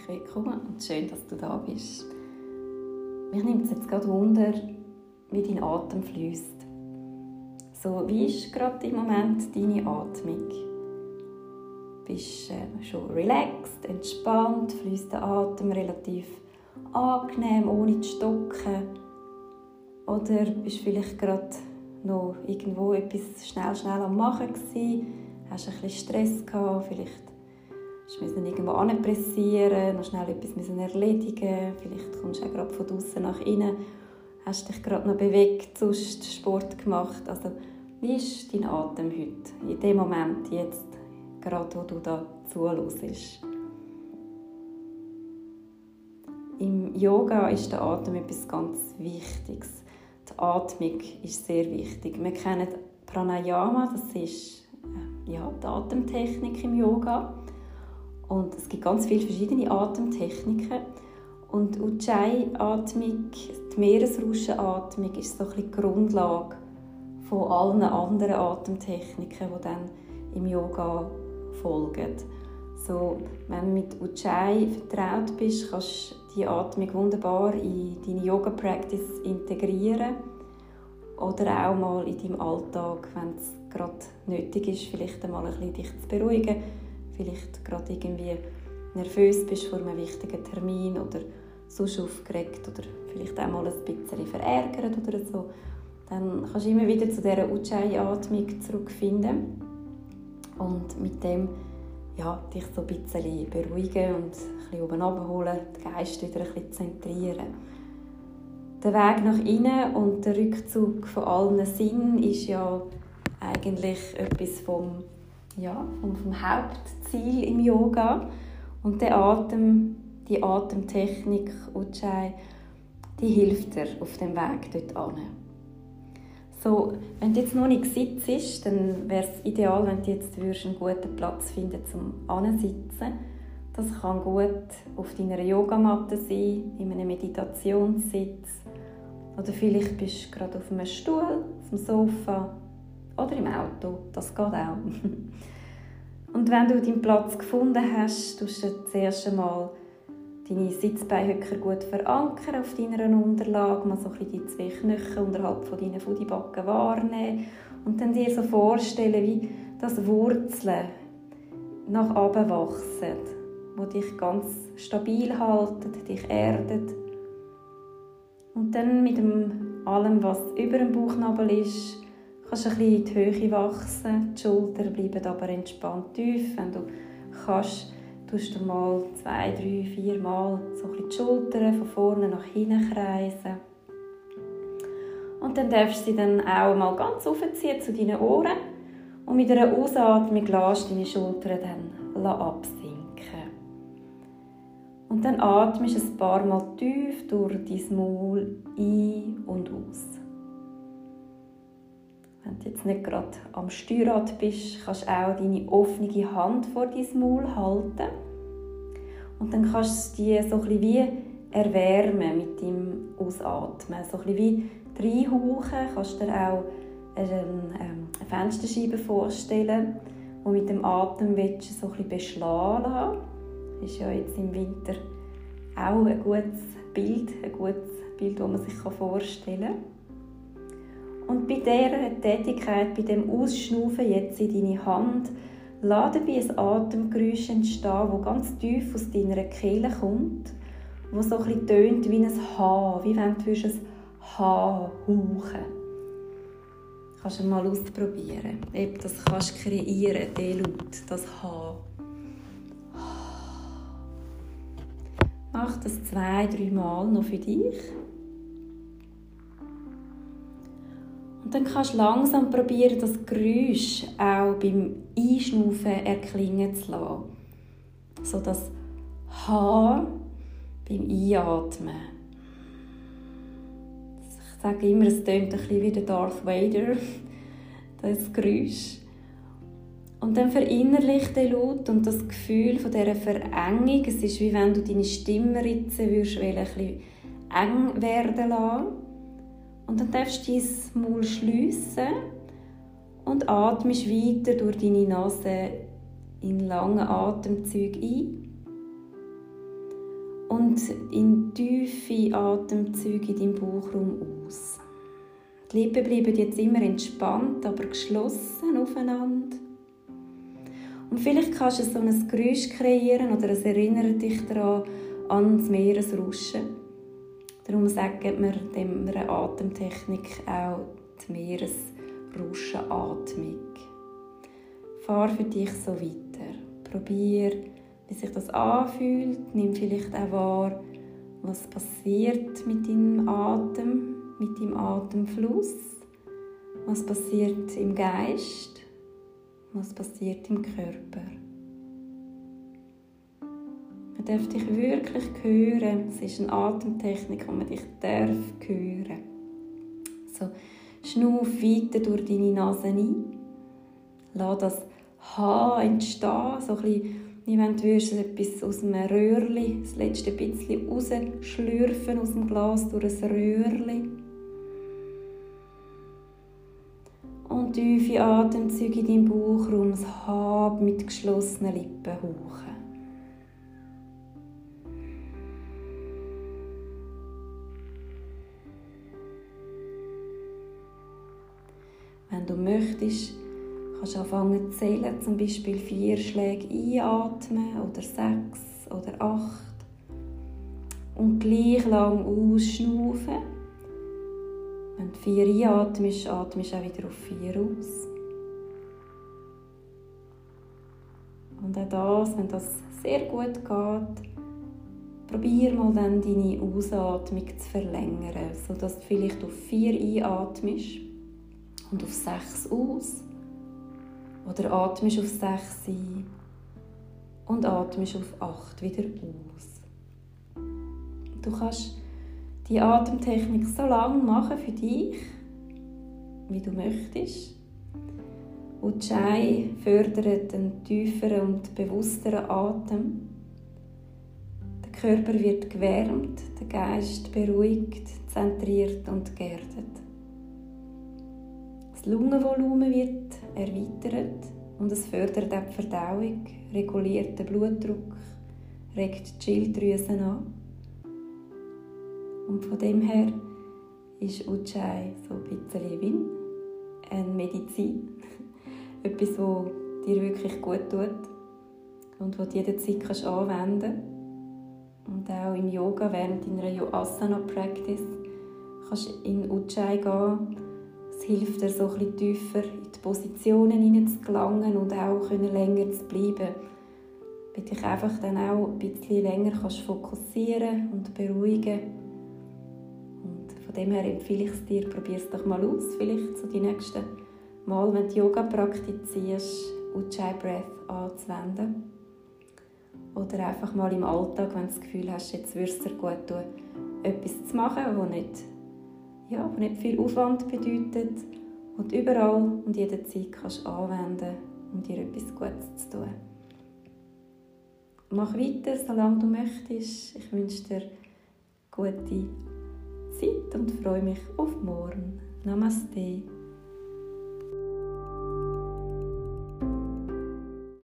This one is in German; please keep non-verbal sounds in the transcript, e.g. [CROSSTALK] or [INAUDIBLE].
herzlich willkommen und schön, dass du da bist. Mich nimmt es jetzt gerade Wunder, wie dein Atem fließt. So, wie ist gerade im Moment deine Atmung? Bist du äh, schon relaxed, entspannt, fließt der Atem relativ angenehm, ohne zu stocken? Oder bist du vielleicht gerade noch irgendwo etwas schnell, schnell am Machen gewesen? Hast du ein bisschen Stress gehabt? Vielleicht Du musst irgendwo anpressieren, noch schnell etwas müssen erledigen. Vielleicht kommst du auch gerade von draußen nach innen, hast dich gerade noch bewegt, sonst Sport gemacht. Also, wie ist dein Atem heute? In dem Moment, jetzt, gerade wo du da zuhörst. Im Yoga ist der Atem etwas ganz Wichtiges. Die Atmung ist sehr wichtig. Wir kennen Pranayama, das ist äh, ja, die Atemtechnik im Yoga. Und es gibt ganz viele verschiedene Atemtechniken. Und Ujjayi-Atmung, die Meeresrauschenatmung, ist so ein die Grundlage von allen anderen Atemtechniken, die dann im Yoga folgen. So, wenn du mit Ujjayi vertraut bist, kannst du die Atmung wunderbar in deine Yoga-Practice integrieren oder auch mal in deinem Alltag, wenn es gerade nötig ist, vielleicht einmal ein bisschen dich zu beruhigen vielleicht gerade irgendwie nervös bist vor einem wichtigen Termin oder sonst aufgeregt oder vielleicht auch mal ein bisschen verärgert oder so, dann kannst du immer wieder zu dieser Ujjayi-Atmung zurückfinden und mit dem ja, dich so ein bisschen beruhigen und ein bisschen oben abholen, den Geist wieder ein bisschen zentrieren. Der Weg nach innen und der Rückzug von allen Sinnen ist ja eigentlich etwas vom ja, vom, vom Hauptziel im Yoga. Und der Atem, die Atemtechnik Ujjayi, die hilft dir auf dem Weg dort an. So, wenn du jetzt noch nicht sitzt, dann wäre es ideal, wenn du jetzt einen guten Platz finden zum Ansitzen. Das kann gut auf deiner Yogamatte sein, in einem Meditationssitz. Oder vielleicht bist du gerade auf einem Stuhl, auf dem Sofa oder im Auto. Das geht auch. [LAUGHS] Und wenn du deinen Platz gefunden hast, tust du zuerst einmal deine Sitzbeinhöcker gut verankern auf deiner Unterlage, mal so ein bisschen die zwei Knöchel unterhalb von deinen Fudibacken wahrnehmen und dann dir so vorstellen, wie das Wurzeln nach oben wachsen, wo dich ganz stabil halten, dich erdet. Und dann mit dem allem, was über dem Bauchnabel ist, kannst ein bisschen in die Höhe wachsen. Die Schultern bleiben aber entspannt tief. Wenn du kannst, tust du mal zwei, drei, vier Mal so ein die Schultern von vorne nach hinten kreisen. Und dann darfst du sie dann auch mal ganz aufziehen zu deinen Ohren. Und mit einer Ausatmung lässt deine Schultern dann absinken. Und dann atmest du ein paar Mal tief durch dein Maul ein und aus. Wenn du jetzt nicht gerade am Steuerrad bist, kannst du auch deine offene Hand vor deinem Maul halten. Und dann kannst du die so ein wie erwärmen mit dem Ausatmen. So ein wie reinhauchen. Kannst du dir auch ähm, eine Fensterscheibe vorstellen, die mit dem Atem so ein bisschen beschlagen. Das ist ja jetzt im Winter auch ein gutes Bild, ein gutes Bild, das man sich vorstellen kann. Und bei dieser Tätigkeit, bei dem Ausschnaufen jetzt in deine Hand, lass dabei ein Atemgeräusch entstehen, das ganz tief aus deiner Kehle kommt, wo so ein tönt wie ein H, wie wenn du ein H hauchen Kannst du mal ausprobieren, ob das kannst kreieren, den Laut, das H. Mach das zwei, drei Mal noch für dich. Und dann kannst du langsam probieren, das Geräusch auch beim Einschnaufen erklingen zu lassen. So das H beim Einatmen. Ich sage immer, es tönt ein bisschen wie der Darth Vader, [LAUGHS] das Geräusch. Und dann verinnerlich den Laut und das Gefühl von dieser Verengung. Es ist wie wenn du deine Stimmritze würdest, ein bisschen eng werden lassen. Und dann darfst du dein Maul schliessen und atmest weiter durch deine Nase in langen Atemzügen ein und in tiefe Atemzüge in deinem Bauchraum aus. Die Lippen bleiben jetzt immer entspannt, aber geschlossen aufeinander. Und vielleicht kannst du so ein Geräusch kreieren oder es erinnert dich daran an das Meeresrauschen. Darum sagen wir dieser Atemtechnik auch die Meeresrauschenatmung. Fahr für dich so weiter. Probier, wie sich das anfühlt. Nimm vielleicht auch wahr, was passiert mit deinem Atem, mit deinem Atemfluss. Was passiert im Geist was passiert im Körper. Man darf dich wirklich hören. Es ist eine Atemtechnik, wo man dich darf hören. So, schnuff weiter durch deine Nase ein. Lass das H entstehen, so ein bisschen, wie wenn du etwas aus einem Röhrchen, das letzte bisschen rausschlürfen aus dem Glas durch ein Röhrchen. und tiefe Atemzüge in deinem Bauchraum, das Hab mit geschlossenen Lippen hauchen. Wenn du möchtest, kannst du anfangen zu zählen, zum Beispiel vier Schläge einatmen oder sechs oder acht. Und gleich lang ausschnaufen. Wenn du vier einatmest, atmest du auch wieder auf vier aus. Und auch das, wenn das sehr gut geht, probier mal dann deine Ausatmung zu verlängern, sodass du vielleicht auf vier einatmest und auf sechs aus. Oder atmest auf sechs ein und atmest auf acht wieder aus. Du kannst die Atemtechnik so lange machen für dich, wie du möchtest. Und Chai fördert einen tieferen und bewussteren Atem. Der Körper wird gewärmt, der Geist beruhigt, zentriert und geerdet. Das Lungenvolumen wird erweitert und es fördert auch die Verdauung, reguliert den Blutdruck, regt die Schilddrüse an. Und von dem her ist Ujjayi so ein bisschen wie eine Medizin. [LAUGHS] Etwas, das dir wirklich gut tut und das du jederzeit kannst anwenden Und auch im Yoga, während deiner Asana-Practice, kannst du in Ujjayi gehen. Es hilft dir, so ein tiefer in die Positionen hineinzugelangen und auch länger zu bleiben. Weil dich einfach dann auch ein bisschen länger kannst fokussieren und beruhigen von dem her empfehle ich es dir, probier es doch mal aus, vielleicht so die nächsten Mal, wenn du Yoga praktizierst, Ujjayi Breath anzuwenden. Oder einfach mal im Alltag, wenn du das Gefühl hast, jetzt würde es dir gut tun, etwas zu machen, das nicht, ja, nicht viel Aufwand bedeutet und überall und jederzeit kannst anwenden, um dir etwas Gutes zu tun. Mach weiter, solange du möchtest. Ich wünsche dir gute Zeit und freue mich auf morgen. Namaste.